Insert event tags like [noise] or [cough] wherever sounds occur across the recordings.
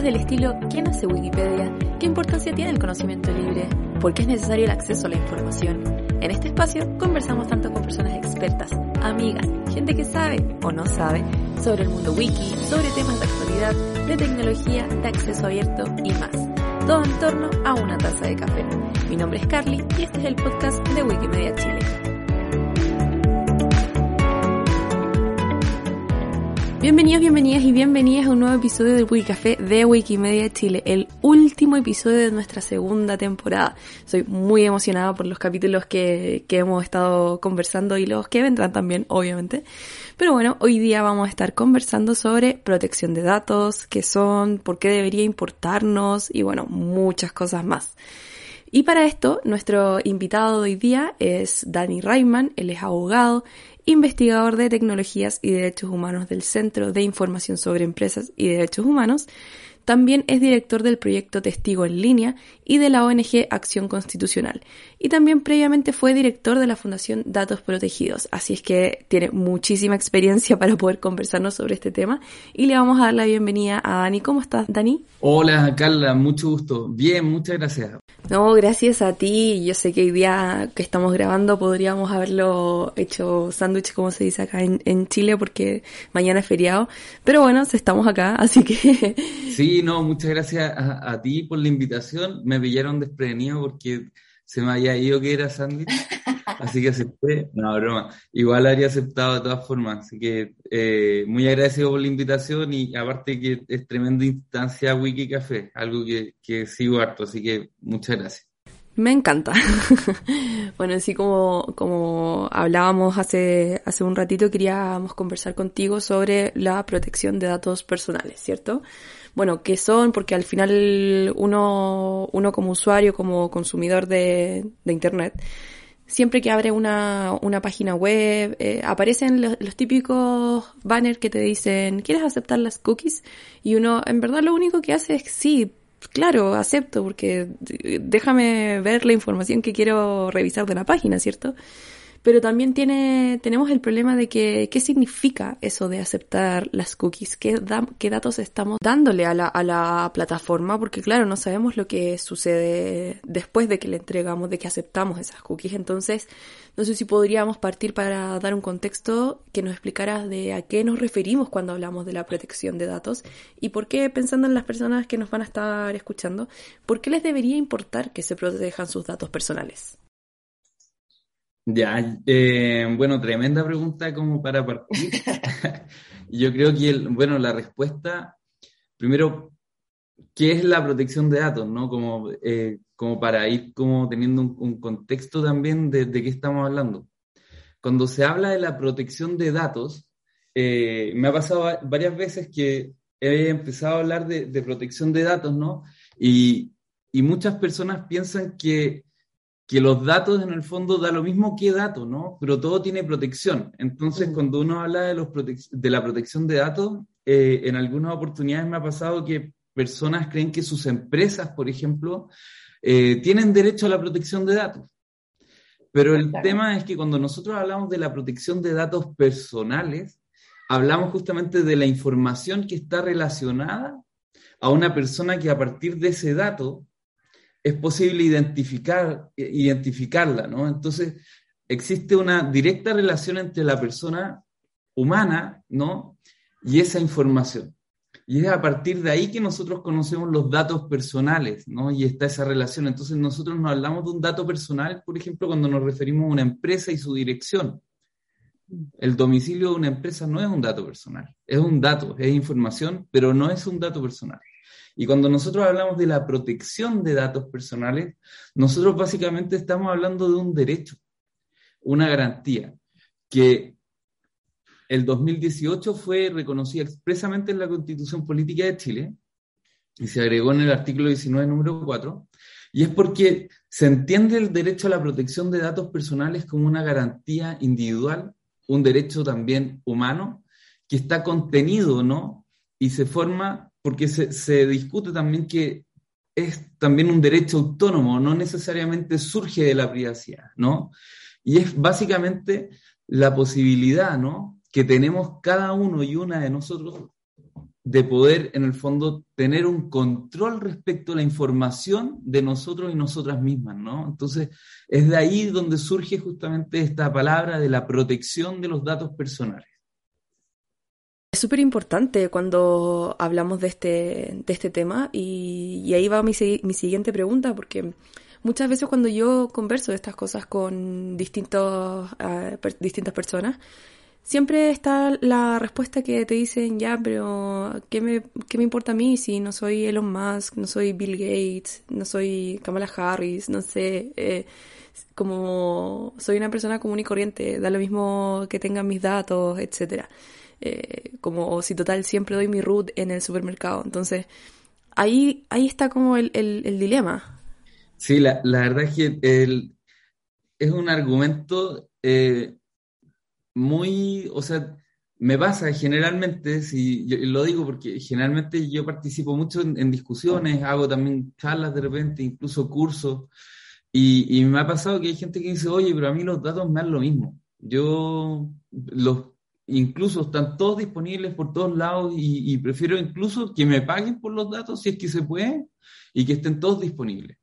preguntas del estilo ¿quién hace Wikipedia? ¿Qué importancia tiene el conocimiento libre? ¿Por qué es necesario el acceso a la información? En este espacio conversamos tanto con personas expertas, amigas, gente que sabe o no sabe sobre el mundo wiki, sobre temas de actualidad, de tecnología, de acceso abierto y más. Todo en torno a una taza de café. Mi nombre es Carly y este es el podcast de Wikimedia Chile. Bienvenidos, bienvenidas y bienvenidas a un nuevo episodio del Wikicafé de Wikimedia Chile, el último episodio de nuestra segunda temporada. Soy muy emocionada por los capítulos que, que hemos estado conversando y los que vendrán también, obviamente. Pero bueno, hoy día vamos a estar conversando sobre protección de datos, qué son, por qué debería importarnos y bueno, muchas cosas más. Y para esto, nuestro invitado de hoy día es Danny Reimann, él es abogado, investigador de tecnologías y derechos humanos del Centro de Información sobre Empresas y Derechos Humanos, también es director del proyecto Testigo en Línea y de la ONG Acción Constitucional. Y también previamente fue director de la Fundación Datos Protegidos. Así es que tiene muchísima experiencia para poder conversarnos sobre este tema. Y le vamos a dar la bienvenida a Dani. ¿Cómo estás, Dani? Hola, Carla. Mucho gusto. Bien, muchas gracias. No, gracias a ti. Yo sé que hoy día que estamos grabando podríamos haberlo hecho sándwich, como se dice acá en, en Chile, porque mañana es feriado. Pero bueno, estamos acá, así que... Sí, no, muchas gracias a, ti por la invitación. Me pillaron desprevenido porque se me había ido que era sándwich, así que acepté. No, broma. Igual habría aceptado de todas formas, así que eh, muy agradecido por la invitación y aparte que es tremenda instancia Wiki Café, algo que, que sigo harto, así que muchas gracias. Me encanta. [laughs] bueno, así como, como hablábamos hace, hace un ratito, queríamos conversar contigo sobre la protección de datos personales, ¿cierto? Bueno, qué son, porque al final uno, uno como usuario, como consumidor de, de Internet, siempre que abre una, una página web, eh, aparecen los, los, típicos banners que te dicen, ¿quieres aceptar las cookies? Y uno, en verdad, lo único que hace es, sí, claro, acepto, porque déjame ver la información que quiero revisar de la página, ¿cierto? Pero también tiene, tenemos el problema de que, ¿qué significa eso de aceptar las cookies? ¿Qué, qué datos estamos dándole a la, a la plataforma? Porque claro, no sabemos lo que sucede después de que le entregamos, de que aceptamos esas cookies. Entonces, no sé si podríamos partir para dar un contexto que nos explicara de a qué nos referimos cuando hablamos de la protección de datos y por qué, pensando en las personas que nos van a estar escuchando, ¿por qué les debería importar que se protejan sus datos personales? Ya, eh, bueno, tremenda pregunta como para partir. [laughs] [laughs] Yo creo que, bueno, la respuesta, primero, ¿qué es la protección de datos? ¿no? Como, eh, como para ir como teniendo un, contexto también de, qué estamos hablando. Cuando se habla de la protección de datos, eh, me ha pasado varias veces que he empezado a hablar de, de protección de datos, ¿no? Y, y muchas personas piensan que que los datos en el fondo da lo mismo que datos, ¿no? Pero todo tiene protección. Entonces, cuando uno habla de, los de la protección de datos, eh, en algunas oportunidades me ha pasado que personas creen que sus empresas, por ejemplo, eh, tienen derecho a la protección de datos. Pero el tema es que cuando nosotros hablamos de la protección de datos personales, hablamos justamente de la información que está relacionada a una persona que a partir de ese dato es posible identificar, identificarla, ¿no? Entonces, existe una directa relación entre la persona humana, ¿no? Y esa información. Y es a partir de ahí que nosotros conocemos los datos personales, ¿no? Y está esa relación. Entonces nosotros no hablamos de un dato personal, por ejemplo, cuando nos referimos a una empresa y su dirección. El domicilio de una empresa no es un dato personal, es un dato, es información, pero no es un dato personal. Y cuando nosotros hablamos de la protección de datos personales, nosotros básicamente estamos hablando de un derecho, una garantía, que el 2018 fue reconocida expresamente en la Constitución Política de Chile y se agregó en el artículo 19, número 4, y es porque se entiende el derecho a la protección de datos personales como una garantía individual, un derecho también humano, que está contenido, ¿no? Y se forma porque se, discute también que es también un derecho autónomo, no necesariamente surge de la privacidad, ¿no? Y es básicamente la posibilidad, ¿no? Que tenemos cada uno y una de nosotros de poder, en el fondo, tener un control respecto a la información de nosotros y nosotras mismas, ¿no? Entonces, es de ahí donde surge justamente esta palabra de la protección de los datos personales. Es súper importante cuando hablamos de este, de este tema y, ahí va mi, mi siguiente pregunta, porque muchas veces cuando yo converso de estas cosas con distintos, uh, distintas personas, siempre está la respuesta que te dicen, ya, pero ¿qué me, ¿qué me importa a mí si no soy Elon Musk, no soy Bill Gates, no soy Kamala Harris, no sé, eh, como soy una persona común y corriente, da lo mismo que tengan mis datos, etcétera. Eh, como si total siempre doy mi root en el supermercado. Entonces, ahí, ahí está como el, el, dilema. Sí, la, la, verdad es que el, es un argumento eh, muy, o sea, me pasa generalmente, si lo digo porque generalmente yo participo mucho en, discusiones, hago también charlas de repente, incluso cursos, y, me ha pasado que hay gente que dice, oye, pero a mí los datos me dan lo mismo. Yo los incluso están todos disponibles por todos lados y, prefiero incluso que me paguen por los datos si es que se puede y que estén todos disponibles.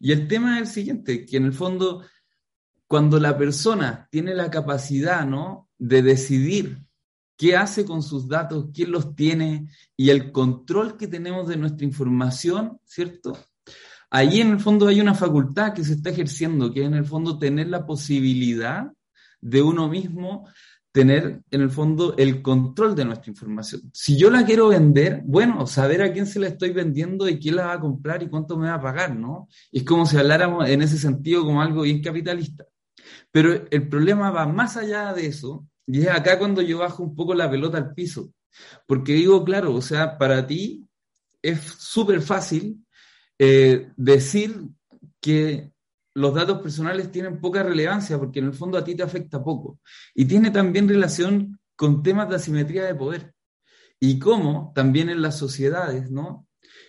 Y el tema es el siguiente, que en el fondo cuando la persona tiene la capacidad, ¿no? De decidir qué hace con sus datos, quién los tiene y el control que tenemos de nuestra información, ¿cierto? Ahí en el fondo hay una facultad que se está ejerciendo, que es en el fondo tener la posibilidad de uno mismo tener en el fondo el control de nuestra información. Si yo la quiero vender, bueno, saber a quién se la estoy vendiendo y quién la va a comprar y cuánto me va a pagar, ¿no? Es como si habláramos en ese sentido como algo bien capitalista. Pero el problema va más allá de eso, y es acá cuando yo bajo un poco la pelota al piso, porque digo, claro, o sea, para ti es súper fácil eh, decir que los datos personales tienen poca relevancia, porque en el fondo a ti te afecta poco. Y tiene también relación con temas de asimetría de poder. Y cómo también en las sociedades, ¿no?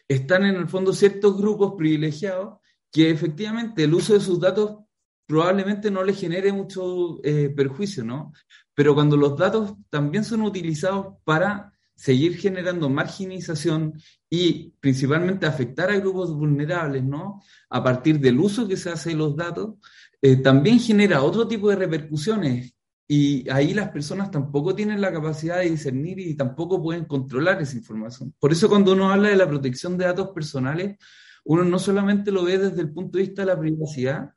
Están en el fondo ciertos grupos privilegiados que efectivamente el uso de sus datos probablemente no le genere mucho eh, perjuicio, ¿no? Pero cuando los datos también son utilizados para seguir generando marginización y principalmente afectar a grupos vulnerables, ¿no? A partir del uso que se hace de los datos, eh, también genera otro tipo de repercusiones y ahí las personas tampoco tienen la capacidad de discernir y tampoco pueden controlar esa información. Por eso cuando uno habla de la protección de datos personales, uno no solamente lo ve desde el punto de vista de la privacidad,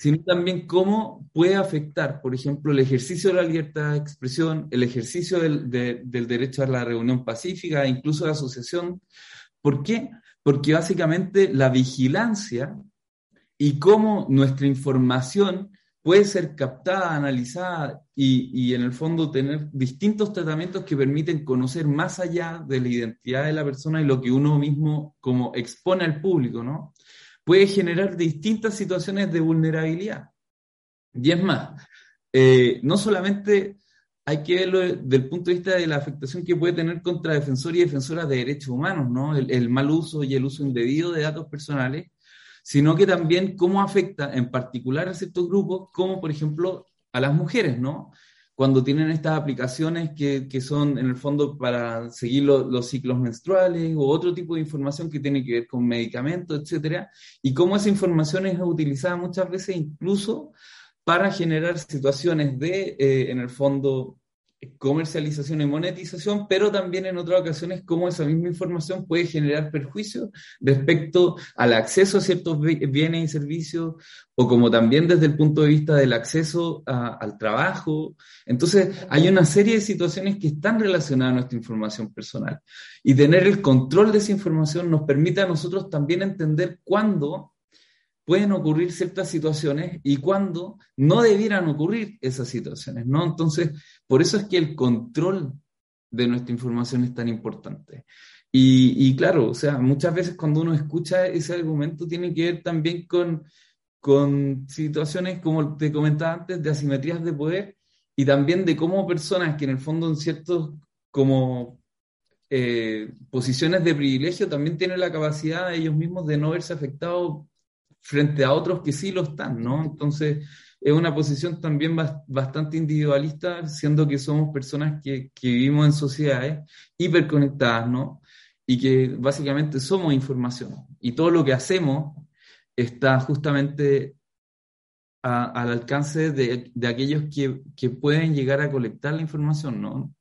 sino también cómo puede afectar, por ejemplo, el ejercicio de la libertad de expresión, el ejercicio del, derecho a la reunión pacífica, incluso la asociación. ¿Por qué? Porque básicamente la vigilancia y cómo nuestra información puede ser captada, analizada y, y, en el fondo tener distintos tratamientos que permiten conocer más allá de la identidad de la persona y lo que uno mismo como expone al público, ¿no? Puede generar distintas situaciones de vulnerabilidad. Y es más, eh, no solamente hay que verlo desde el punto de vista de la afectación que puede tener contra defensores y defensoras de derechos humanos, ¿no? El, mal uso y el uso indebido de datos personales, sino que también cómo afecta en particular a ciertos grupos, como por ejemplo a las mujeres, ¿no? Cuando tienen estas aplicaciones que, que son en el fondo para seguir los ciclos menstruales o otro tipo de información que tiene que ver con medicamentos, etcétera, y cómo esa información es utilizada muchas veces incluso para generar situaciones de, eh, en el fondo, comercialización y monetización, pero también en otras ocasiones cómo esa misma información puede generar perjuicios respecto al acceso a ciertos bienes y servicios, o como también desde el punto de vista del acceso al trabajo. Entonces, hay una serie de situaciones que están relacionadas a nuestra información personal. Y tener el control de esa información nos permite a nosotros también entender cuándo pueden ocurrir ciertas situaciones y cuándo no debieran ocurrir esas situaciones, ¿no? Entonces, por eso es que el control de nuestra información es tan importante. Y, claro, o sea, muchas veces cuando uno escucha ese argumento tiene que ver también con, con situaciones, como te comentaba antes, de asimetrías de poder y también de cómo personas que en el fondo en ciertos como eh, posiciones de privilegio también tienen la capacidad ellos mismos de no verse afectados frente a otros que sí lo están, ¿no? Entonces, es una posición también bastante individualista, siendo que somos personas que, vivimos en sociedades hiperconectadas, ¿no? Y que básicamente somos información. Y todo lo que hacemos está justamente al alcance de, aquellos que, pueden llegar a colectar la información, ¿no?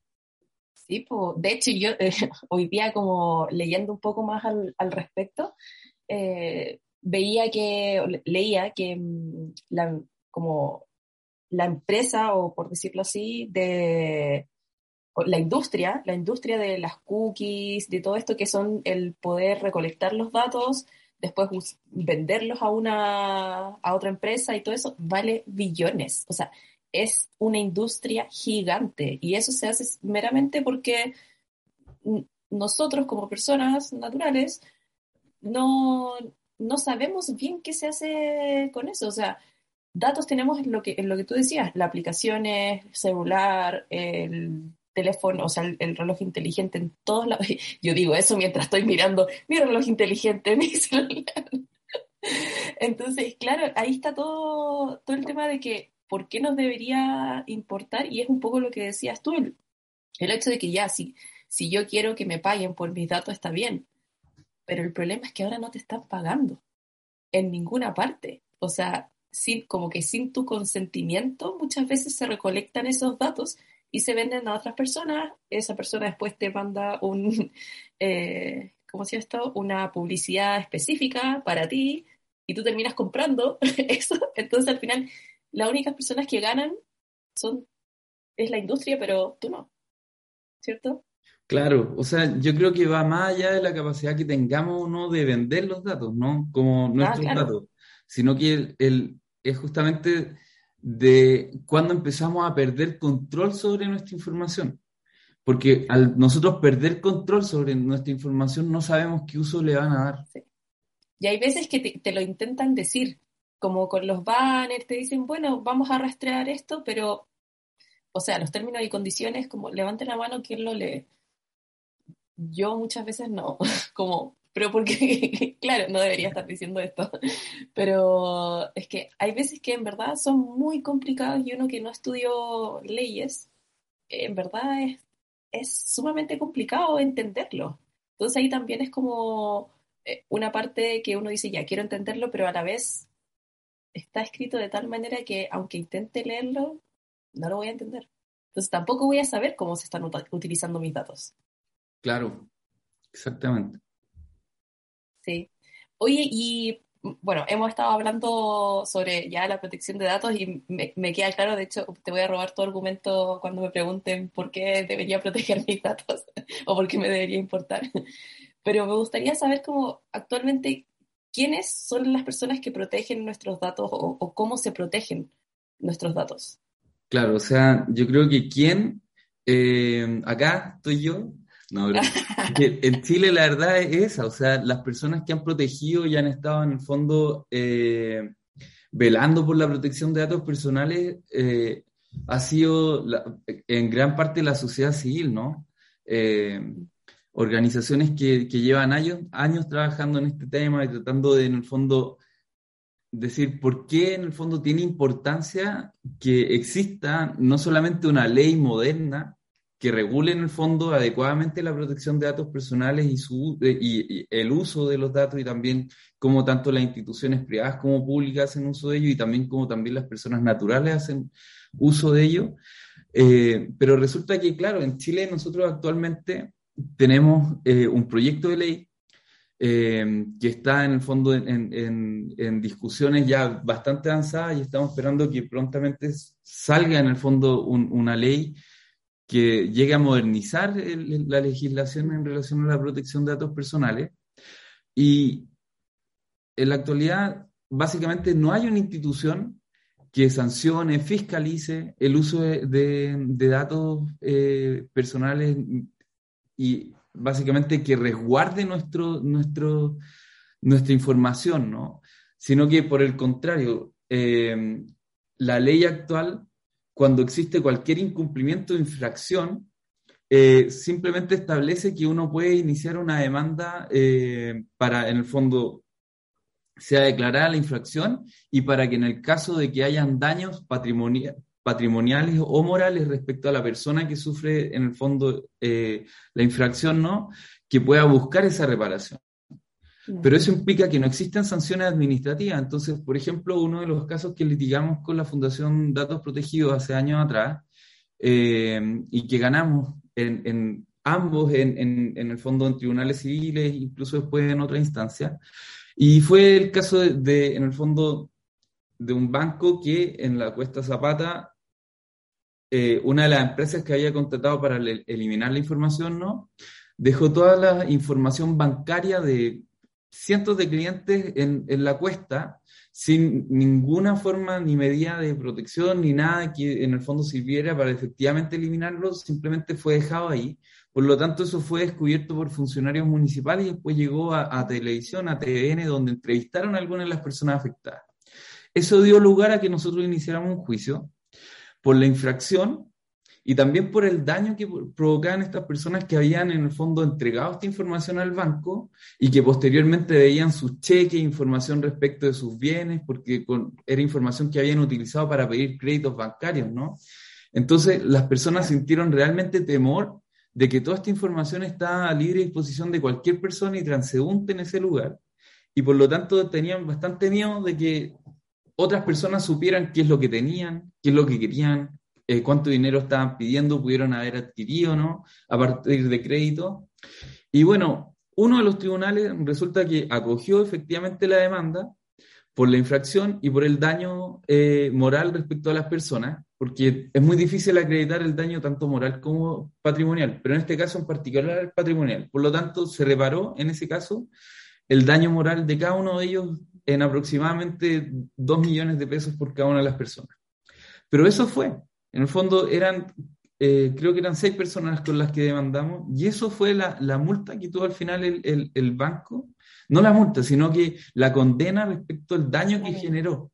Sí, pues, de hecho yo [laughs] hoy día como leyendo un poco más al, al respecto, eh, veía que, leía que mm, la, como la empresa, o por decirlo así, de la industria, la industria de las cookies, de todo esto que son el poder recolectar los datos, después venderlos a una a otra empresa y todo eso vale billones. O sea, es una industria gigante y eso se hace meramente porque nosotros como personas naturales no, no sabemos bien qué se hace con eso. O sea, datos tenemos en lo que, en lo que tú decías, la aplicación celular, el teléfono, o sea, el, reloj inteligente en todos lados. [laughs] Yo digo eso mientras estoy mirando mi reloj inteligente, [laughs] mi celular. Entonces, claro, ahí está todo, todo el tema de que, ¿por qué nos debería importar? Y es un poco lo que decías tú, el, el hecho de que ya, si, si yo quiero que me paguen por mis datos, está bien, pero el problema es que ahora no te están pagando en ninguna parte. O sea, sin, como que sin tu consentimiento muchas veces se recolectan esos datos y se venden a otras personas. Esa persona después te manda un, [laughs] eh, ¿cómo se esto? Una publicidad específica para ti y tú terminas comprando [laughs] eso. Entonces al final las únicas personas que ganan son es la industria, pero tú no, ¿cierto? Claro, o sea, yo creo que va más allá de la capacidad que tengamos o no de vender los datos, ¿no? Como ah, nuestros datos, sino que el, es justamente de cuando empezamos a perder control sobre nuestra información. Porque al nosotros perder control sobre nuestra información no sabemos qué uso le van a dar. Y hay veces que te, lo intentan decir, como con los banners, te dicen, bueno, vamos a rastrear esto, pero, o sea, los términos y condiciones, como levanten la mano, ¿quién lo lee? Yo muchas veces no, [laughs] como pero porque, [laughs] claro, no debería estar diciendo esto, [laughs] pero es que hay veces que en verdad son muy complicados y uno que no estudió leyes, en verdad es, es sumamente complicado entenderlo. Entonces ahí también es como eh, una parte que uno dice, ya quiero entenderlo, pero a la vez está escrito de tal manera que aunque intente leerlo, no lo voy a entender. Entonces tampoco voy a saber cómo se están utilizando mis datos. Claro, exactamente. Sí. Oye, y bueno, hemos estado hablando sobre ya la protección de datos y me, queda claro, de hecho, te voy a robar tu argumento cuando me pregunten por qué debería [laughs] proteger mis datos [laughs] o por qué me debería importar. Pero me gustaría saber cómo actualmente, ¿quiénes son las personas que protegen nuestros datos o, cómo se protegen nuestros datos? Claro, o sea, yo creo que quién, eh, acá estoy yo, no, en Chile la verdad es esa, o sea, las personas que han protegido y han estado en el fondo eh, velando por la protección de datos personales eh, ha sido en gran parte la sociedad civil, ¿no? Eh, organizaciones que, que, llevan años, años trabajando en este tema y tratando de, en el fondo, decir por qué en el fondo tiene importancia que exista no solamente una ley moderna, que regule en el fondo adecuadamente la protección de datos personales y, su, y, el uso de los datos y también cómo tanto las instituciones privadas como públicas hacen uso de ello y también cómo también las personas naturales hacen uso de ello. Eh, pero resulta que, claro, en Chile nosotros actualmente tenemos eh, un proyecto de ley eh, que está en el fondo en, en, en, discusiones ya bastante avanzadas y estamos esperando que prontamente salga en el fondo una ley que llegue a modernizar la legislación en relación a la protección de datos personales. Y en la actualidad, básicamente, no hay una institución que sancione, fiscalice el uso de, datos eh, personales y básicamente que resguarde nuestro, nuestro, nuestra información, ¿no? Sino que por el contrario, eh, la ley actual cuando existe cualquier incumplimiento o infracción, eh, simplemente establece que uno puede iniciar una demanda eh, para, en el fondo, sea declarada la infracción y para que en el caso de que hayan daños patrimoniales o morales respecto a la persona que sufre en el fondo eh, la infracción, ¿no? Que pueda buscar esa reparación. Pero eso implica que no existen sanciones administrativas. Entonces, por ejemplo, uno de los casos que litigamos con la Fundación Datos Protegidos hace años atrás eh, y que ganamos en, ambos, en, el fondo en tribunales civiles, incluso después en otra instancia, y fue el caso de, en el fondo, de un banco que en la Cuesta Zapata, eh, una de las empresas que había contratado para eliminar la información, ¿no? Dejó toda la información bancaria de cientos de clientes en, en, la cuesta sin ninguna forma ni medida de protección ni nada que en el fondo sirviera para efectivamente eliminarlo, simplemente fue dejado ahí. Por lo tanto, eso fue descubierto por funcionarios municipales y después llegó a, a televisión, a TVN, donde entrevistaron a algunas de las personas afectadas. Eso dio lugar a que nosotros iniciáramos un juicio por la infracción y también por el daño que provocaban estas personas que habían en el fondo entregado esta información al banco y que posteriormente veían sus cheques, información respecto de sus bienes, porque era información que habían utilizado para pedir créditos bancarios, ¿no? Entonces las personas sintieron realmente temor de que toda esta información estaba a libre disposición de cualquier persona y transeúnte en ese lugar. Y por lo tanto tenían bastante miedo de que otras personas supieran qué es lo que tenían, qué es lo que querían, eh, cuánto dinero estaban pidiendo, pudieron haber adquirido, ¿no? A partir de crédito. Y bueno, uno de los tribunales resulta que acogió efectivamente la demanda por la infracción y por el daño eh, moral respecto a las personas, porque es muy difícil acreditar el daño tanto moral como patrimonial, pero en este caso en particular patrimonial. Por lo tanto, se reparó en ese caso el daño moral de cada uno de ellos en aproximadamente 2 millones de pesos por cada una de las personas. Pero eso fue, en el fondo eran, eh, creo que eran seis personas con las que demandamos y eso fue la, la multa que tuvo al final el, el, banco. No la multa, sino que la condena respecto al daño que generó.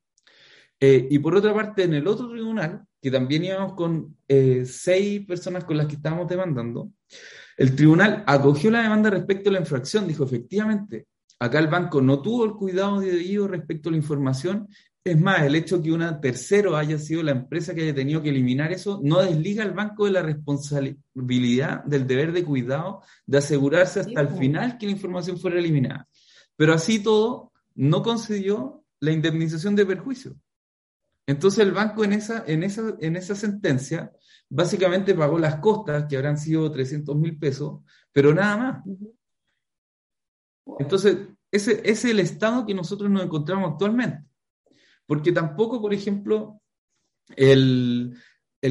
Eh, y por otra parte, en el otro tribunal, que también íbamos con eh, seis personas con las que estábamos demandando, el tribunal acogió la demanda respecto a la infracción, dijo efectivamente, acá el banco no tuvo el cuidado debido respecto a la información es más, el hecho que una tercero haya sido la empresa que haya tenido que eliminar eso no desliga al banco de la responsabilidad del deber de cuidado de asegurarse hasta el final que la información fuera eliminada. Pero así todo, no concedió la indemnización de perjuicio. Entonces el banco en esa, en esa, en esa sentencia básicamente pagó las costas, que habrán sido 300 mil pesos, pero nada más. Entonces, ese es el estado que nosotros nos encontramos actualmente. Porque tampoco, por ejemplo, el,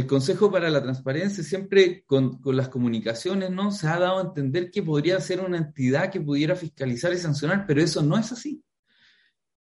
Consejo para la Transparencia siempre con, las comunicaciones ¿no? se ha dado a entender que podría ser una entidad que pudiera fiscalizar y sancionar, pero eso no es así.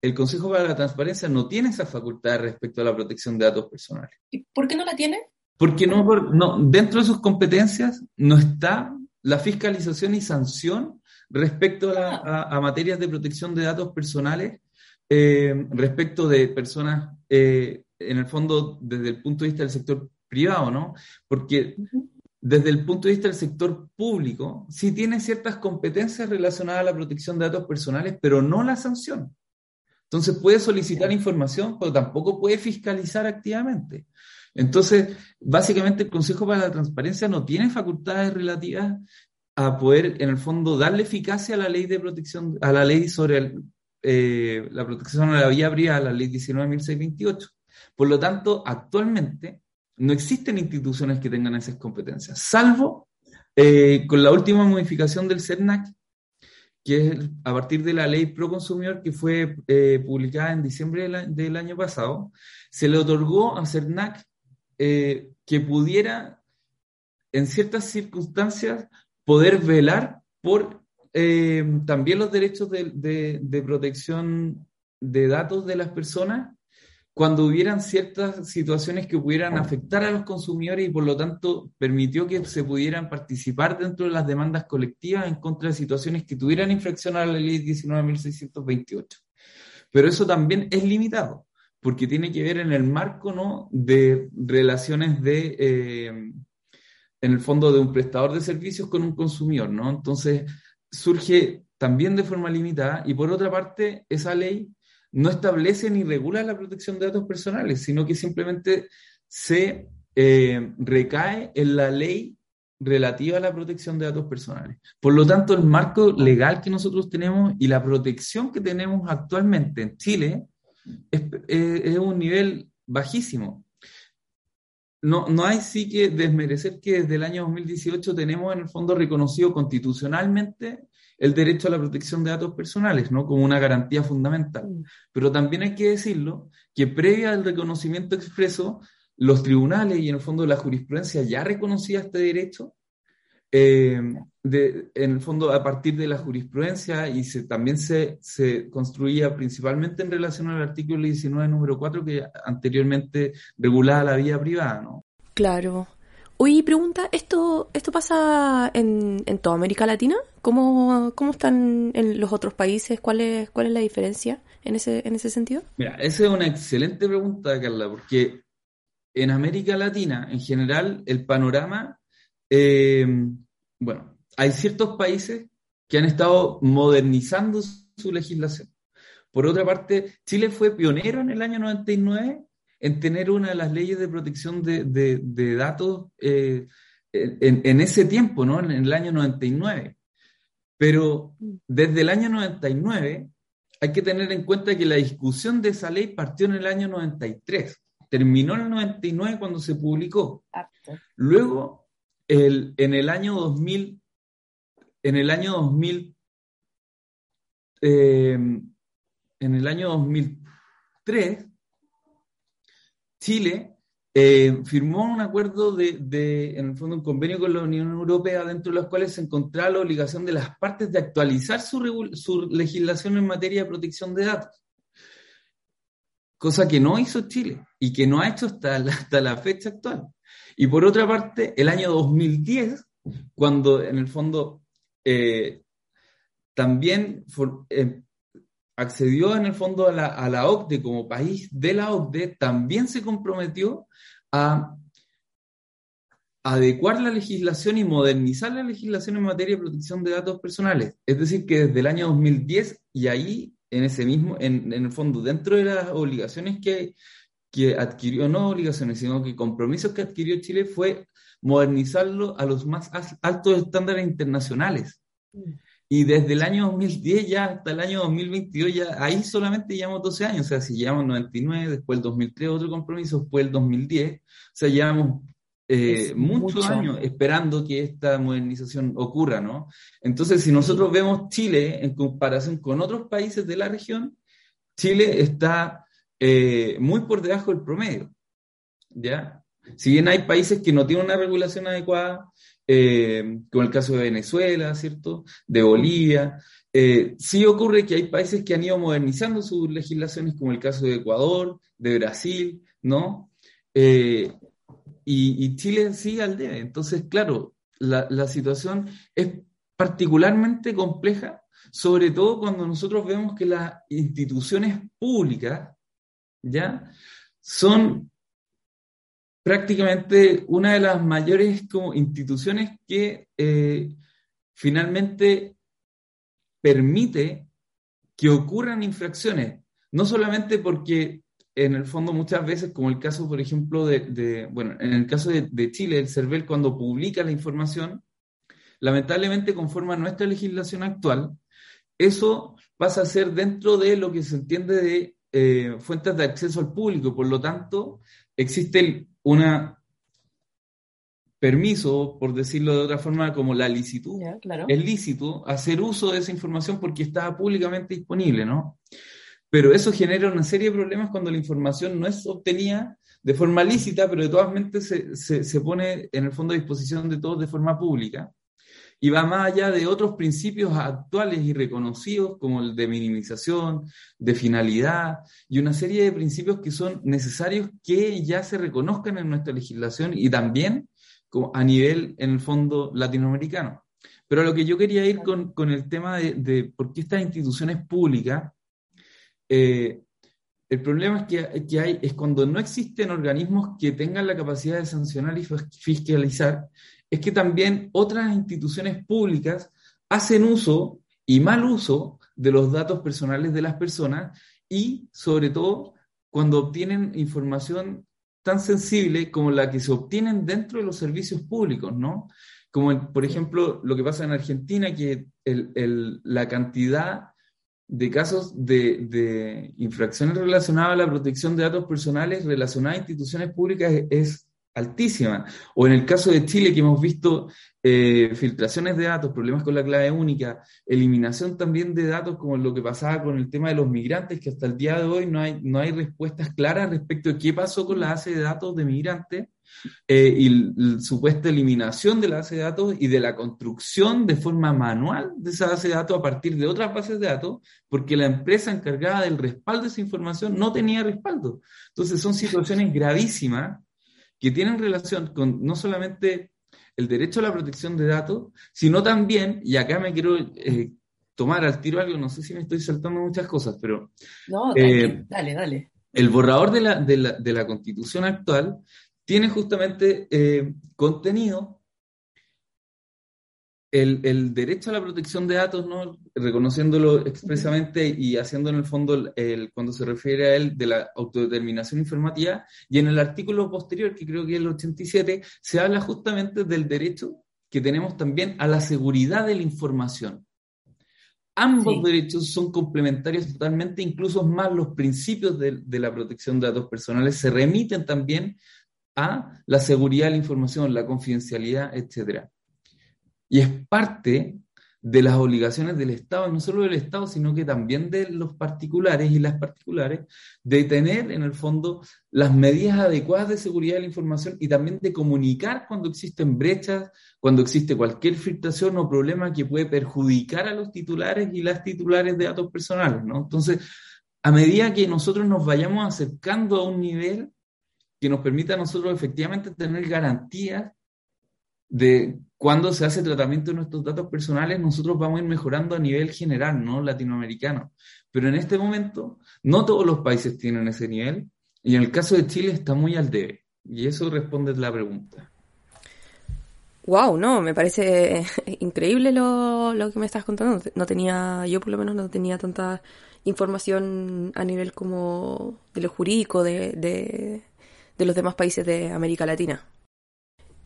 El Consejo para la Transparencia no tiene esa facultad respecto a la protección de datos personales. ¿Y por qué no la tiene? Porque no, no, dentro de sus competencias no está la fiscalización y sanción respecto a, a, a materias de protección de datos personales eh, respecto de personas, eh, en el fondo, desde el punto de vista del sector privado, ¿no? Porque desde el punto de vista del sector público, sí tiene ciertas competencias relacionadas a la protección de datos personales, pero no la sanción. Entonces puede solicitar información, pero tampoco puede fiscalizar activamente. Entonces, básicamente el Consejo para la Transparencia no tiene facultades relativas a poder, en el fondo, darle eficacia a la ley de protección, a la ley sobre el, eh, la protección a la vía privada, la ley 19.628. Por lo tanto, actualmente no existen instituciones que tengan esas competencias, salvo eh, con la última modificación del CERNAC, que es a partir de la ley pro consumidor que fue eh, publicada en diciembre del, año pasado, se le otorgó a CERNAC que pudiera, en ciertas circunstancias, poder velar por eh, también los derechos de, protección de datos de las personas cuando hubieran ciertas situaciones que pudieran afectar a los consumidores y por lo tanto permitió que se pudieran participar dentro de las demandas colectivas en contra de situaciones que tuvieran infracción a la ley 19.628. Pero eso también es limitado, porque tiene que ver en el marco ¿no? de relaciones de, eh, en el fondo, de un prestador de servicios con un consumidor, ¿no? Entonces, surge también de forma limitada y por otra parte esa ley no establece ni regula la protección de datos personales, sino que simplemente se eh, recae en la ley relativa a la protección de datos personales. Por lo tanto, el marco legal que nosotros tenemos y la protección que tenemos actualmente en Chile es, es un nivel bajísimo. No, no hay sí que desmerecer que desde el año 2018 tenemos en el fondo reconocido constitucionalmente el derecho a la protección de datos personales, ¿no? Como una garantía fundamental. Mm. Pero también hay que decirlo que previa al reconocimiento expreso, los tribunales y en el fondo la jurisprudencia ya reconocía este derecho, eh, de, en el fondo a partir de la jurisprudencia y se, también se, se, construía principalmente en relación al artículo 19, número 4, que anteriormente regulaba la vida privada, ¿no? Claro. Oye, pregunta, ¿esto, esto pasa en, en toda América Latina? ¿Cómo, ¿Cómo están en los otros países? ¿Cuál es, cuál es la diferencia en ese, en ese sentido? Mira, esa es una excelente pregunta, Carla, porque en América Latina, en general, el panorama, eh, bueno, hay ciertos países que han estado modernizando su legislación. Por otra parte, Chile fue pionero en el año 99 en tener una de las leyes de protección de, datos eh, en, en, ese tiempo, ¿no? En el año 99. Pero desde el año 99 hay que tener en cuenta que la discusión de esa ley partió en el año 93 terminó en el 99 cuando se publicó. Luego, el, en el año 2000, en el año 2000, em, en el año 2003, Chile eh, firmó un acuerdo de, en el fondo, un convenio con la Unión Europea, dentro de los cuales se encontraba la obligación de las partes de actualizar su, legislación en materia de protección de datos cosa que no hizo Chile y que no ha hecho hasta la fecha actual. Y por otra parte, el año 2010, cuando en el fondo eh, también eh, accedió en el fondo a la, a la OCDE como país de la OCDE, también se comprometió a adecuar la legislación y modernizar la legislación en materia de protección de datos personales. Es decir, que desde el año 2010 y ahí en ese mismo, en, el fondo, dentro de las obligaciones que, que adquirió, no obligaciones, sino que compromisos que adquirió Chile fue modernizarlo a los más altos estándares internacionales. Mm. Y desde el año 2010 ya hasta el año 2022, ya ahí solamente llevamos 12 años, o sea, si llevamos 99, después el 2003 otro compromiso, después el 2010, o sea, llevamos eh, muchos años esperando que esta modernización ocurra, ¿no? Entonces, si nosotros vemos Chile en comparación con otros países de la región, Chile está eh, muy por debajo del promedio, ¿ya? Si bien hay países que no tienen una regulación adecuada, eh, como el caso de Venezuela, ¿cierto? De Bolivia, sí ocurre que hay países que han ido modernizando sus legislaciones, como el caso de Ecuador, de Brasil, ¿no? y, Chile sigue al debe. Entonces, claro, la, situación es particularmente compleja, sobre todo cuando nosotros vemos que las instituciones públicas, ¿ya? Son prácticamente una de las mayores como, instituciones que eh, finalmente permite que ocurran infracciones, no solamente porque en el fondo muchas veces, como el caso, por ejemplo, de, bueno, en el caso de, Chile, el CERVEL cuando publica la información, lamentablemente conforme a nuestra legislación actual, eso pasa a ser dentro de lo que se entiende de eh, fuentes de acceso al público. Por lo tanto, existe una permiso, por decirlo de otra forma, como la licitud. Es lícito hacer uso de esa información porque está públicamente disponible, ¿no? pero eso genera una serie de problemas cuando la información no es obtenida de forma lícita, pero de todas maneras se, se, pone en el fondo a disposición de todos de forma pública y va más allá de otros principios actuales y reconocidos como el de minimización, de finalidad y una serie de principios que son necesarios que ya se reconozcan en nuestra legislación y también a nivel, en el fondo, latinoamericano. Pero lo que yo quería ir con, con el tema de, de por qué estas instituciones públicas eh, el problema que, que, hay es cuando no existen organismos que tengan la capacidad de sancionar y fiscalizar, es que también otras instituciones públicas hacen uso y mal uso de los datos personales de las personas y sobre todo cuando obtienen información tan sensible como la que se obtienen dentro de los servicios públicos, ¿no? Como por ejemplo lo que pasa en Argentina, que la cantidad de casos de, infracciones relacionadas a la protección de datos personales relacionadas a instituciones públicas es altísima. O en el caso de Chile, que hemos visto eh, filtraciones de datos, problemas con la clave única, eliminación también de datos, como lo que pasaba con el tema de los migrantes, que hasta el día de hoy no hay, no hay respuestas claras respecto de qué pasó con la base de datos de migrantes eh, y la supuesta eliminación de la base de datos y de la construcción de forma manual de esa base de datos a partir de otras bases de datos, porque la empresa encargada del respaldo de esa información no tenía respaldo. Entonces son situaciones gravísimas que tienen relación con no solamente el derecho a la protección de datos, sino también, y acá me quiero eh, tomar al tiro algo, no sé si me estoy saltando muchas cosas, pero... No, dale, dale, dale. El borrador de la, de la, de la constitución actual tiene justamente eh, contenido el, derecho a la protección de datos, ¿no? reconociéndolo expresamente y haciendo en el fondo el, cuando se refiere a él de la autodeterminación informativa, y en el artículo posterior, que creo que es el 87, se habla justamente del derecho que tenemos también a la seguridad de la información. Ambos derechos son complementarios totalmente, incluso más los principios de, de la protección de datos personales se remiten también a la seguridad de la información, la confidencialidad, etcétera. Y es parte de las obligaciones del Estado, no solo del Estado, sino que también de los particulares y las particulares, de tener en el fondo las medidas adecuadas de seguridad de la información y también de comunicar cuando existen brechas, cuando existe cualquier filtración o problema que puede perjudicar a los titulares y las titulares de datos personales, ¿no? Entonces, a medida que nosotros nos vayamos acercando a un nivel que nos permita a nosotros efectivamente tener garantías de cuando se hace tratamiento de nuestros datos personales, nosotros vamos a ir mejorando a nivel general, ¿no? Latinoamericano. Pero en este momento, no todos los países tienen ese nivel, y en el caso de Chile está muy al debe. Y eso responde la pregunta. Wow, no, me parece [laughs] increíble lo, que me estás contando. No tenía, yo por lo menos no tenía tanta información a nivel como de lo jurídico de, de los demás países de América Latina.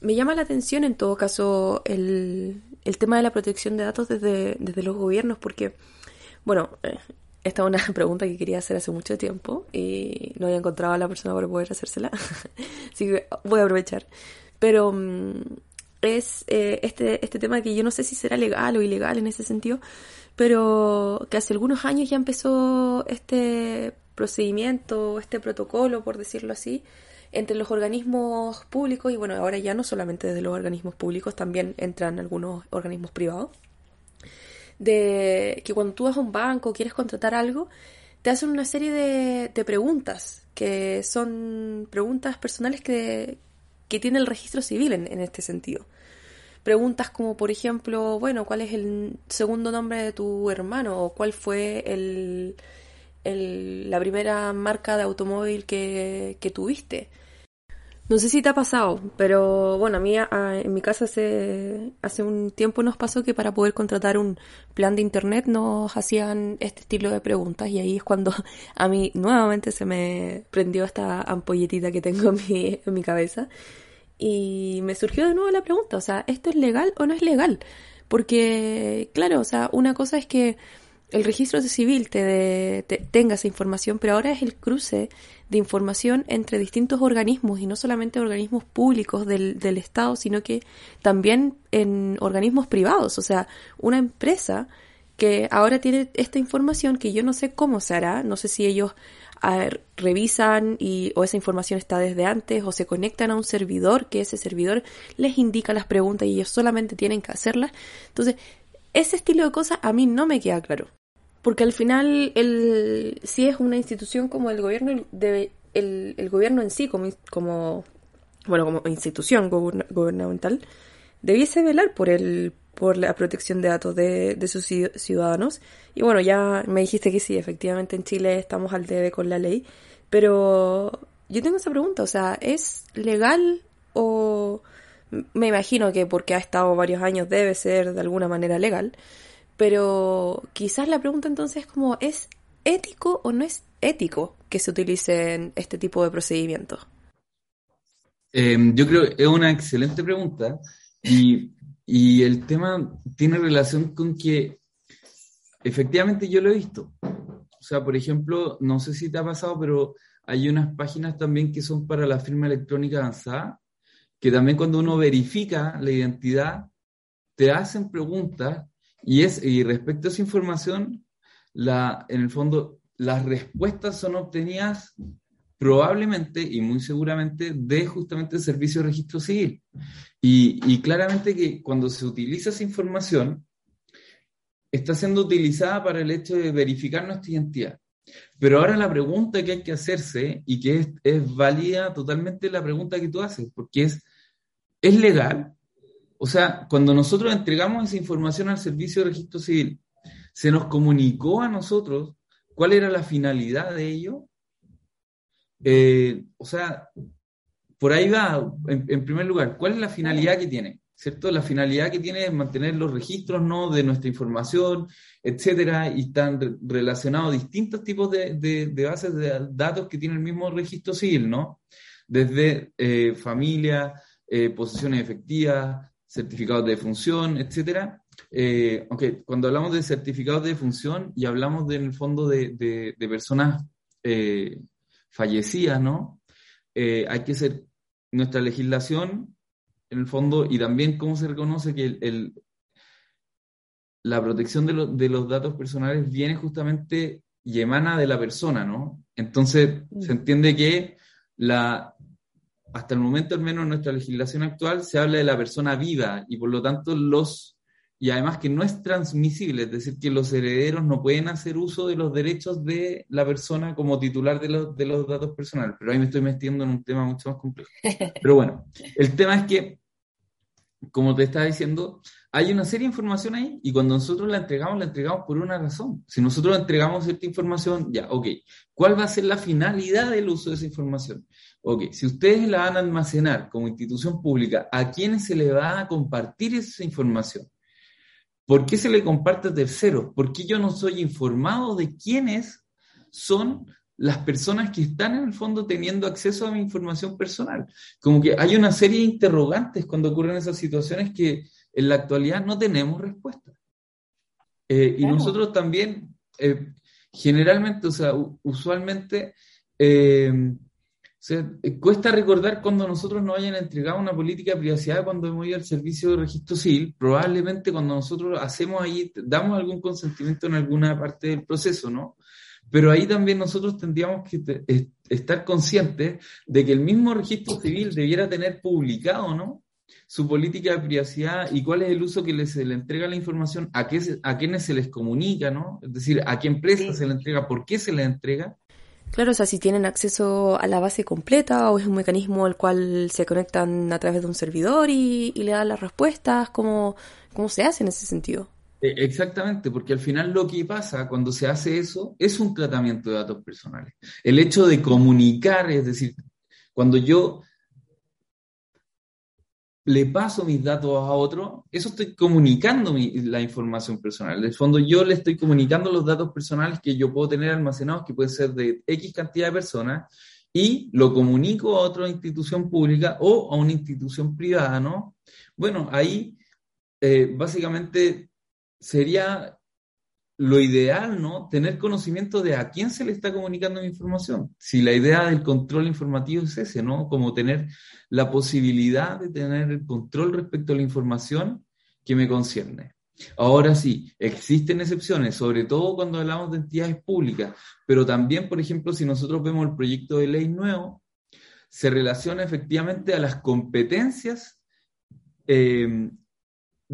Me llama la atención en todo caso el, tema de la protección de datos desde, los gobiernos porque, bueno, eh, esta es una [laughs] pregunta que quería hacer hace mucho tiempo y no había encontrado a la persona para poder hacérsela, [laughs] así que voy a aprovechar. Pero mm, es eh, este, este tema que yo no sé si será legal o ilegal en ese sentido, pero que hace algunos años ya empezó este procedimiento, este protocolo, por decirlo así, entre los organismos públicos, y bueno, ahora ya no solamente desde los organismos públicos, también entran algunos organismos privados, de que cuando tú vas a un banco, quieres contratar algo, te hacen una serie de, preguntas, que son preguntas personales que, que tiene el registro civil en, este sentido. Preguntas como, por ejemplo, bueno, ¿cuál es el segundo nombre de tu hermano? ¿O cuál fue el, la primera marca de automóvil que, que tuviste? No sé si te ha pasado, pero bueno, a mí en mi casa hace, hace un tiempo nos pasó que para poder contratar un plan de internet nos hacían este estilo de preguntas y ahí es cuando [laughs] a mí nuevamente se me prendió esta ampolletita que tengo en mi, en mi cabeza y me surgió de nuevo la pregunta, o sea, ¿esto es legal o no es legal? Porque, claro, o sea, una cosa es que el registro civil te, tenga esa información, pero ahora es el cruce de información entre distintos organismos y no solamente organismos públicos del, del Estado, sino que también en organismos privados, o sea, una empresa que ahora tiene esta información que yo no sé cómo se hará, no sé si ellos revisan y o esa información está desde antes o se conectan a un servidor que ese servidor les indica las preguntas y ellos solamente tienen que hacerlas. Entonces, ese estilo de cosas a mí no me queda claro. Porque al final, el, si es una institución como el gobierno, debe, el, el gobierno en sí, como, como, bueno, como institución gubernamental, debiese velar por el por la protección de datos de, de, sus ciudadanos. Y bueno, ya me dijiste que sí, efectivamente en Chile estamos al debe con la ley, pero yo tengo esa pregunta, o sea, ¿es legal o me imagino que porque ha estado varios años debe ser de alguna manera legal? Pero quizás la pregunta entonces es como, ¿es ético o no es ético que se utilicen este tipo de procedimientos? Em, yo creo que es una excelente pregunta y, y, el tema tiene relación con que efectivamente yo lo he visto. O sea, por ejemplo, no sé si te ha pasado, pero hay unas páginas también que son para la firma electrónica avanzada, que también cuando uno verifica la identidad, te hacen preguntas y, es, y respecto a esa información, la, en el fondo, las respuestas son obtenidas probablemente y muy seguramente de justamente el servicio de registro civil. Y, y, claramente que cuando se utiliza esa información, está siendo utilizada para el hecho de verificar nuestra identidad. Pero ahora la pregunta que hay que hacerse y que es, es válida totalmente la pregunta que tú haces, porque es, ¿es legal? O sea, cuando nosotros entregamos esa información al servicio de registro civil, ¿se nos comunicó a nosotros cuál era la finalidad de ello? Eh, o sea, por ahí va, en, primer lugar, ¿cuál es la finalidad que tiene? ¿Cierto? La finalidad que tiene es mantener los registros ¿no? de nuestra información, etcétera, y están relacionados distintos tipos de, bases de datos que tiene el mismo registro civil, ¿no? Desde eh, familia, eh, posiciones efectivas, certificados de función, etcétera. aunque cuando hablamos de certificados de función y hablamos de, en el fondo de, personas fallecidas, ¿no? Eh, hay que ser nuestra legislación, en el fondo, y también cómo se reconoce que el, la protección de, de, los datos personales viene justamente y emana de la persona, ¿no? Entonces, se entiende que la, hasta el momento, al menos en nuestra legislación actual, se habla de la persona viva y por lo tanto los y además que no es transmisible, es decir, que los herederos no pueden hacer uso de los derechos de la persona como titular de los, de los datos personales. Pero ahí me estoy metiendo en un tema mucho más complejo. Pero bueno, el tema es que, como te estaba diciendo, hay una serie de información ahí y cuando nosotros la entregamos, la entregamos por una razón. Si nosotros entregamos cierta información, ya, ok, ¿cuál va a ser la finalidad del uso de esa información? Ok, si ustedes la van a almacenar como institución pública, ¿a quiénes se le va a compartir esa información? ¿Por qué se le comparte a terceros? ¿Por qué yo no soy informado de quiénes son las personas que están en el fondo teniendo acceso a mi información personal? Como que hay una serie de interrogantes cuando ocurren esas situaciones que en la actualidad no tenemos respuesta. Eh, y nosotros también, eh, generalmente, o sea, usualmente, eh, sea, cuesta recordar cuando nosotros nos hayan entregado una política de privacidad cuando hemos ido al servicio de registro civil, probablemente cuando nosotros hacemos ahí, damos algún consentimiento en alguna parte del proceso, ¿no? Pero ahí también nosotros tendríamos que estar conscientes de que el mismo registro civil debiera tener publicado, ¿no? Su política de privacidad y cuál es el uso que se le entrega la información, a, qué, a quiénes se les comunica, ¿no? Es decir, a qué empresa se le entrega, por qué se le entrega Claro, o sea, si tienen acceso a la base completa o es un mecanismo al cual se conectan a través de un servidor y, le dan las respuestas, ¿cómo, ¿cómo se hace en ese sentido? E, exactamente, porque al final lo que pasa cuando se hace eso es un tratamiento de datos personales. El hecho de comunicar, es decir, cuando yo le paso mis datos a otro, eso estoy comunicando la información personal. En el fondo, yo le estoy comunicando los datos personales que yo puedo tener almacenados, que pueden ser de X cantidad de personas, y lo comunico a otra institución pública o a una institución privada, ¿no? Bueno, ahí eh, básicamente sería lo ideal, ¿no? Tener conocimiento de a quién se le está comunicando mi información. Si la idea del control informativo es ese, ¿no? Como tener la posibilidad de tener el control respecto a la información que me concierne. Ahora sí, existen excepciones, sobre todo cuando hablamos de entidades públicas, pero también, por ejemplo, si nosotros vemos el proyecto de ley nuevo, se relaciona efectivamente a las competencias eh,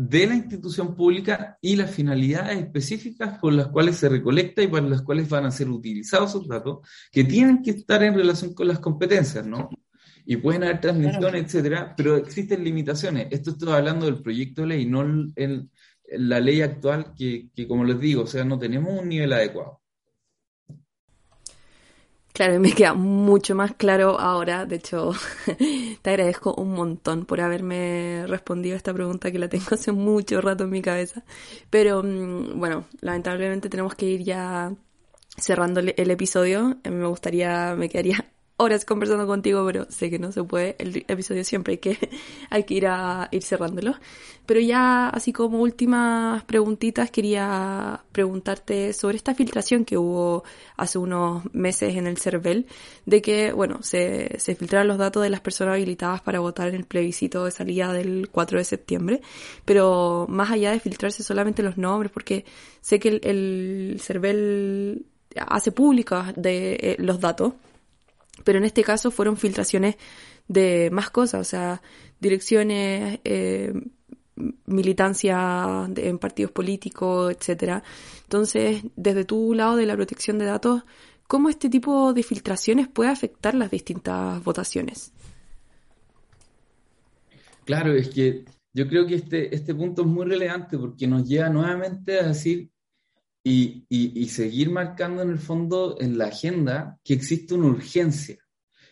de la institución pública y las finalidades específicas con las cuales se recolecta y para las cuales van a ser utilizados esos datos, que tienen que estar en relación con las competencias, ¿no? Y pueden haber transmisiones, etcétera, pero existen limitaciones. Esto estoy hablando del proyecto de ley, no en la ley actual que, que, como les digo, o sea, no tenemos un nivel adecuado. Claro, me queda mucho más claro ahora. De hecho, [laughs] te agradezco un montón por haberme respondido a esta pregunta que la tengo hace mucho rato en mi cabeza. Pero mm, bueno, lamentablemente tenemos que ir ya cerrando el episodio, me gustaría, me quedaría horas conversando contigo, pero sé que no se puede. El episodio siempre hay que, [laughs] hay que ir a ir cerrándolo. Pero ya, así como últimas preguntitas, quería preguntarte sobre esta filtración que hubo hace unos meses en el CERVEL, de que, bueno, se, se filtraron los datos de las personas habilitadas para votar en el plebiscito de salida del 4 de septiembre, pero más allá de filtrarse solamente los nombres, porque sé que el, el CERVEL hace públicos de eh, los datos, pero en este caso fueron filtraciones de más cosas, o sea, direcciones, eh, militancia en partidos políticos, etcétera. Entonces, desde tu lado de la protección de datos, ¿cómo este tipo de filtraciones puede afectar las distintas votaciones? Claro, es que yo creo que este, este punto es muy relevante porque nos lleva nuevamente a decir y, seguir marcando en el fondo en la agenda que existe una urgencia,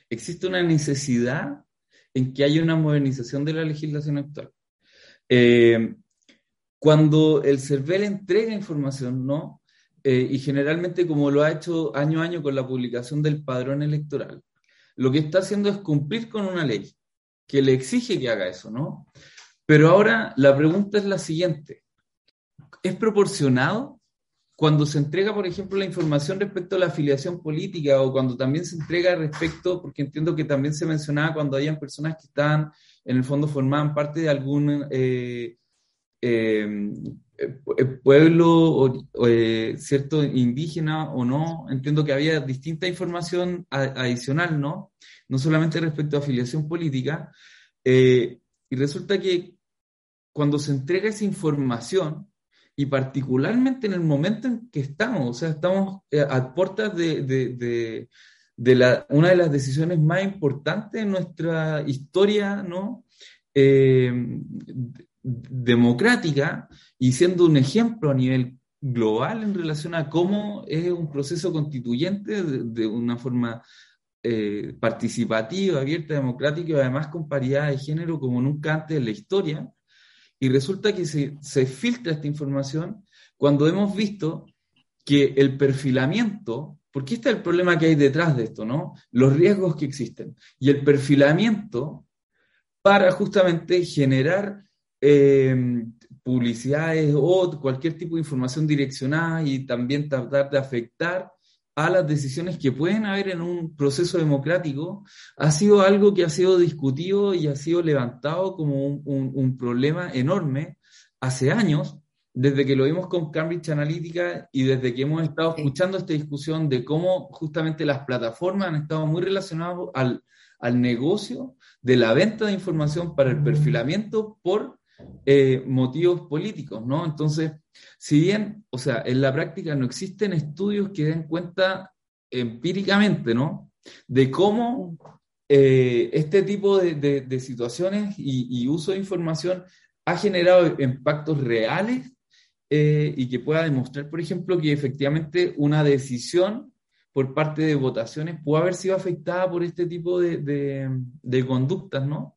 existe una necesidad en que haya una modernización de la legislación actual. Eh, cuando el CERVEL entrega información, ¿no? Eh, y generalmente como lo ha hecho año a año con la publicación del padrón electoral, lo que está haciendo es cumplir con una ley que le exige que haga eso, ¿no? Pero ahora la pregunta es la siguiente. ¿Es proporcionado cuando se entrega, por ejemplo, la información respecto a la afiliación política o cuando también se entrega respecto, porque entiendo que también se mencionaba cuando hayan personas que estaban, en el fondo, formaban parte de algún eh, eh, eh, pueblo, cierto, indígena o no, entiendo que había distinta información adicional, ¿no? No solamente respecto a afiliación política. y resulta que cuando se entrega esa información, y particularmente en el momento en que estamos, o sea, estamos eh, a puertas de, de, una de las decisiones más importantes en nuestra historia, ¿no? Eh, democrática y siendo un ejemplo a nivel global en relación a cómo es un proceso constituyente de, una forma eh, participativa, abierta, democrática y además con paridad de género como nunca antes en la historia. Y resulta que se, se filtra esta información cuando hemos visto que el perfilamiento, porque este es el problema que hay detrás de esto, ¿no? Los riesgos que existen. Y el perfilamiento para justamente generar eh, publicidades o cualquier tipo de información direccionada y también tratar de afectar a las decisiones que pueden haber en un proceso democrático, ha sido algo que ha sido discutido y ha sido levantado como un, problema enorme hace años, desde que lo vimos con Cambridge Analytica y desde que hemos estado escuchando esta discusión de cómo justamente las plataformas han estado muy relacionadas al, al negocio de la venta de información para el perfilamiento por eh, motivos políticos, ¿no? Entonces, si bien, o sea, en la práctica no existen estudios que den cuenta empíricamente, ¿no? De cómo eh, este tipo de, situaciones y, uso de información ha generado impactos reales eh, y que pueda demostrar, por ejemplo, que efectivamente una decisión por parte de votaciones puede haber sido afectada por este tipo de, de conductas, ¿no?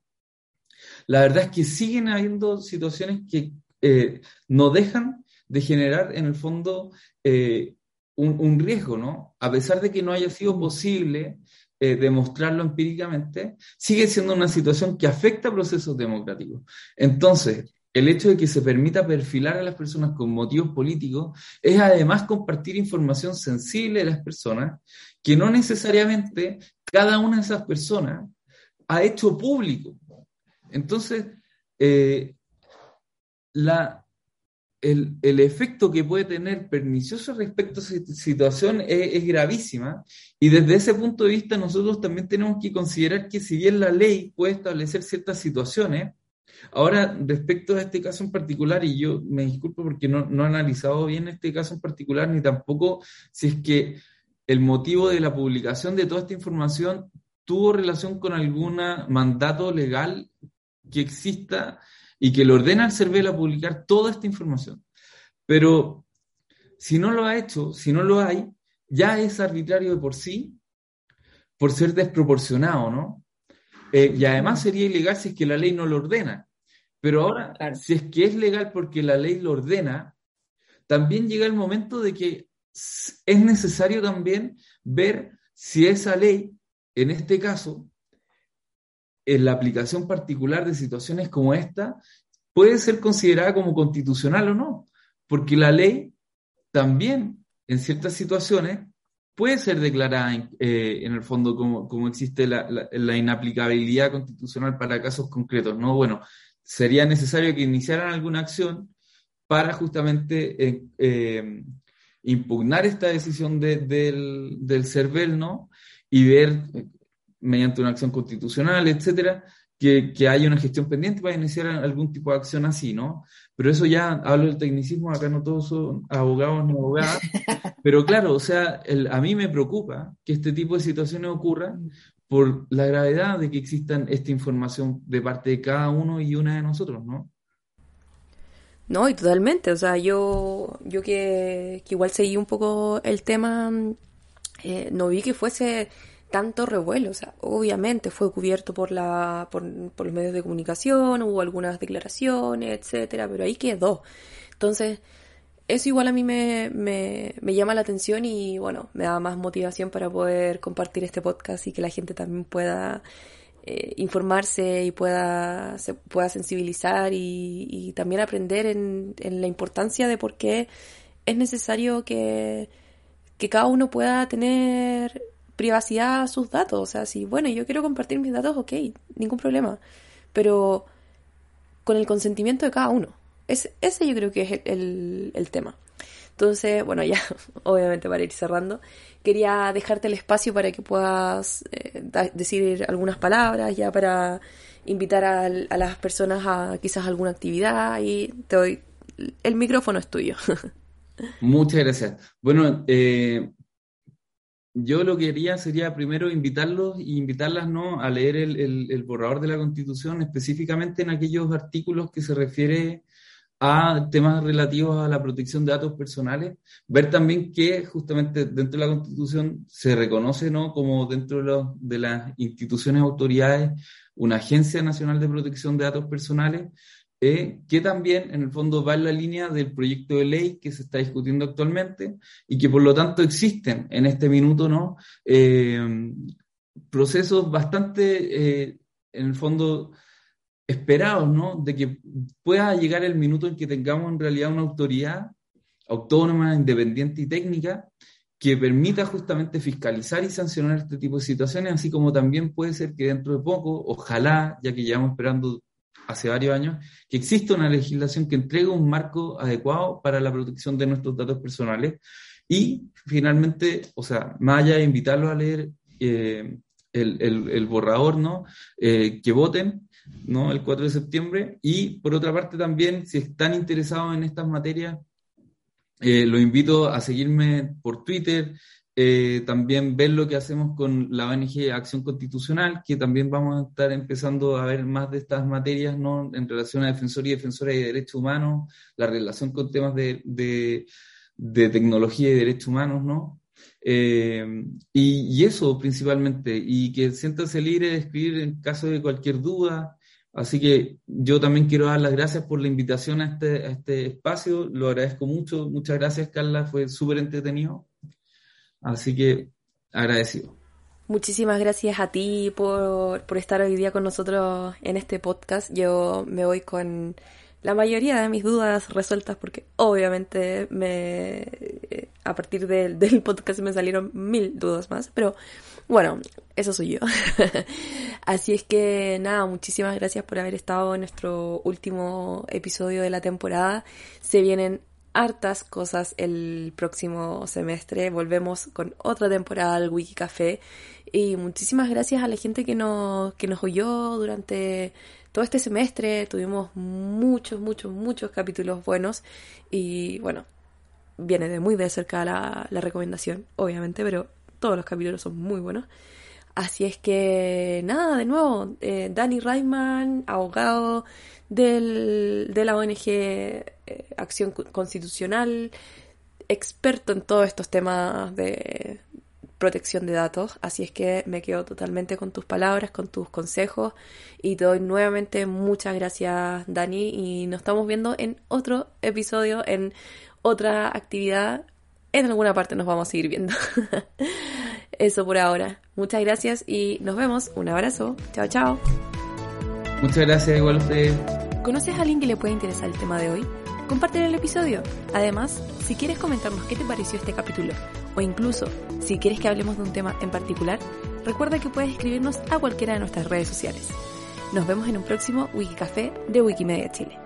La verdad es que siguen habiendo situaciones que eh, no dejan de generar en el fondo eh, un, riesgo, ¿no? A pesar de que no haya sido posible eh, demostrarlo empíricamente, sigue siendo una situación que afecta a procesos democráticos. Entonces, el hecho de que se permita perfilar a las personas con motivos políticos es además compartir información sensible de las personas que no necesariamente cada una de esas personas ha hecho público. Entonces, eh, el, efecto que puede tener pernicioso respecto a esta situación es, gravísima. Y desde ese punto de vista nosotros también tenemos que considerar que si bien la ley puede establecer ciertas situaciones, ahora respecto a este caso en particular, y yo me disculpo porque no, no he analizado bien este caso en particular, ni tampoco si es que el motivo de la publicación de toda esta información tuvo relación con algún mandato legal que exista y que le ordena al CERVEL a publicar toda esta información. Pero si no lo ha hecho, si no lo hay, ya es arbitrario de por sí, por ser desproporcionado, ¿no? Eh, y además sería ilegal si es que la ley no lo ordena. Pero ahora, si es que es legal porque la ley lo ordena, también llega el momento de que es necesario también ver si esa ley, en este caso, en la aplicación particular de situaciones como esta, puede ser considerada como constitucional o no, porque la ley también, en ciertas situaciones, puede ser declarada eh, en el fondo como, como existe la, inaplicabilidad constitucional para casos concretos, ¿no? Bueno, sería necesario que iniciaran alguna acción para justamente eh, eh, impugnar esta decisión del, del CERVEL, ¿no? Y ver, mediante una acción constitucional, etcétera, que, que, haya una gestión pendiente para iniciar algún tipo de acción así, ¿no? Pero eso ya hablo del tecnicismo, acá no todos son abogados ni abogadas, [laughs] pero claro, o sea, a mí me preocupa que este tipo de situaciones ocurran por la gravedad de que existan esta información de parte de cada uno y una de nosotros, ¿no? No, y totalmente, o sea, yo, yo que, que igual seguí un poco el tema, eh, no vi que fuese tanto revuelo. O sea, obviamente fue cubierto por, la, por, los medios de comunicación, hubo algunas declaraciones, etcétera, pero ahí quedó. Entonces, eso igual a mí me, me, me, llama la atención y bueno, me da más motivación para poder compartir este podcast y que la gente también pueda eh, informarse y pueda, se pueda sensibilizar y, y también aprender en, en, la importancia de por qué es necesario que, que cada uno pueda tener privacidad a sus datos. O sea, si, bueno, yo quiero compartir mis datos, ok, ningún problema. Pero con el consentimiento de cada uno. Es, ese yo creo que es el, tema. Entonces, bueno, ya, [laughs] obviamente para ir cerrando, quería dejarte el espacio para que puedas eh, decir algunas palabras, ya para invitar a, a, las personas a quizás alguna actividad y te doy, el micrófono es tuyo. [laughs] Muchas gracias. Bueno, eh, yo lo que haría sería primero invitarlos e invitarlas ¿no? a leer el, borrador de la Constitución, específicamente en aquellos artículos que se refiere a temas relativos a la protección de datos personales, ver también que justamente dentro de la Constitución se reconoce ¿no? como dentro de, de las instituciones autoridades una Agencia Nacional de Protección de Datos Personales eh, que también en el fondo va en la línea del proyecto de ley que se está discutiendo actualmente y que por lo tanto existen en este minuto, ¿no? Eh, procesos bastante, eh, en el fondo, esperados, ¿no? De que pueda llegar el minuto en que tengamos en realidad una autoridad autónoma, independiente y técnica que permita justamente fiscalizar y sancionar este tipo de situaciones, así como también puede ser que dentro de poco, ojalá, ya que llevamos esperando hace varios años, que existe una legislación que entrega un marco adecuado para la protección de nuestros datos personales. Y finalmente, o sea, más allá de invitarlos a leer eh, el, el, borrador, ¿no? Eh, que voten, ¿no? El 4 de septiembre. Y por otra parte también, si están interesados en estas materias, eh, los invito a seguirme por Twitter, eh, también ver lo que hacemos con la ONG Acción Constitucional, que también vamos a estar empezando a ver más de estas materias ¿no? en relación a Defensoría y Defensora de Derechos Humanos, la relación con temas de, de, tecnología y derechos humanos, ¿no? Eh, y, eso principalmente, y que siéntanse libres de escribir en caso de cualquier duda. Así que yo también quiero dar las gracias por la invitación a este, a este espacio, lo agradezco mucho. Muchas gracias, Carla, fue súper entretenido. Así que agradecido. Muchísimas gracias a ti por, por, estar hoy día con nosotros en este podcast. Yo me voy con la mayoría de mis dudas resueltas porque obviamente me a partir del, [laughs] del podcast me salieron mil dudas más, pero bueno, eso soy yo. [laughs] Así es que nada, muchísimas gracias por haber estado en nuestro último episodio de la temporada. Se vienen hartas cosas el próximo semestre. Volvemos con otra temporada del Wiki Café. Y muchísimas gracias a la gente que nos, que nos oyó durante todo este semestre. Tuvimos muchos, muchos, muchos capítulos buenos. Y bueno, viene de muy de cerca la, la recomendación, obviamente, pero todos los capítulos son muy buenos. Así es que nada, de nuevo, eh, Danny abogado del, de la ONG eh, Acción Constitucional, experto en todos estos temas de protección de datos, así es que me quedo totalmente con tus palabras, con tus consejos. Y te doy nuevamente muchas gracias Dani. Y nos estamos viendo en otro episodio, en otra actividad en alguna parte nos vamos a seguir viendo. [laughs] Eso por ahora. Muchas gracias y nos vemos. Un abrazo. Chao, chao. Muchas gracias, igual a ustedes. ¿Conoces a alguien que le puede interesar el tema de hoy? Comparte el episodio. Además, si quieres comentarnos qué te pareció este capítulo, o incluso si quieres que hablemos de un tema en particular, recuerda que puedes escribirnos a cualquiera de nuestras redes sociales. Nos vemos en un próximo Wikicafé de Wikimedia Chile.